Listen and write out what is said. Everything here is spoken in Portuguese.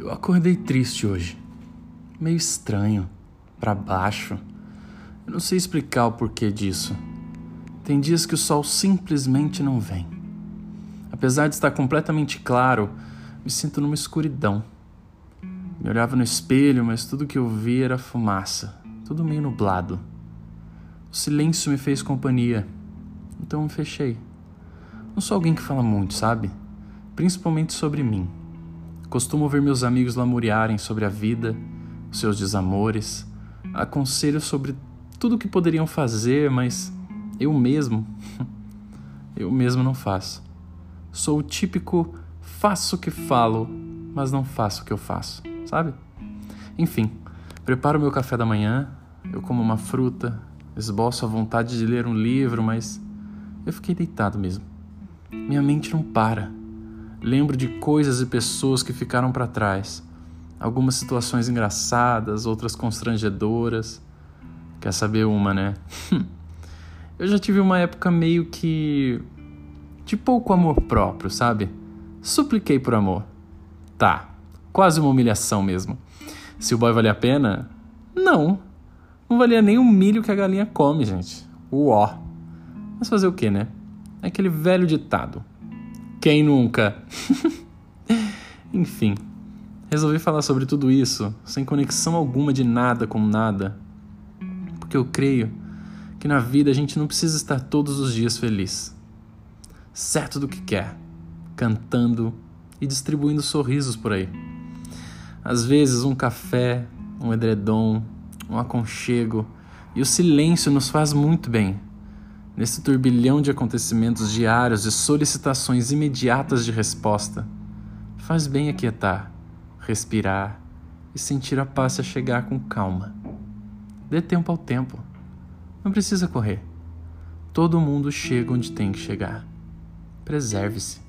Eu acordei triste hoje. Meio estranho, para baixo. Eu não sei explicar o porquê disso. Tem dias que o sol simplesmente não vem. Apesar de estar completamente claro, me sinto numa escuridão. Me olhava no espelho, mas tudo que eu via era fumaça, tudo meio nublado. O silêncio me fez companhia, então me fechei. Não sou alguém que fala muito, sabe? Principalmente sobre mim. Costumo ver meus amigos lamuriarem sobre a vida, seus desamores, aconselho sobre tudo o que poderiam fazer, mas eu mesmo, eu mesmo não faço. Sou o típico faço o que falo, mas não faço o que eu faço, sabe? Enfim, preparo meu café da manhã, eu como uma fruta, esboço a vontade de ler um livro, mas eu fiquei deitado mesmo. Minha mente não para. Lembro de coisas e pessoas que ficaram para trás. Algumas situações engraçadas, outras constrangedoras. Quer saber uma, né? Eu já tive uma época meio que. de pouco amor próprio, sabe? Supliquei por amor. Tá, quase uma humilhação mesmo. Se o boy valia a pena? Não. Não valia nem o milho que a galinha come, gente. Uó. Mas fazer o que, né? É aquele velho ditado. Quem nunca? Enfim, resolvi falar sobre tudo isso sem conexão alguma de nada com nada, porque eu creio que na vida a gente não precisa estar todos os dias feliz, certo do que quer, cantando e distribuindo sorrisos por aí. Às vezes, um café, um edredom, um aconchego e o silêncio nos faz muito bem nesse turbilhão de acontecimentos diários e solicitações imediatas de resposta, faz bem aquietar, respirar e sentir a paz se chegar com calma. Dê tempo ao tempo. Não precisa correr. Todo mundo chega onde tem que chegar. Preserve-se.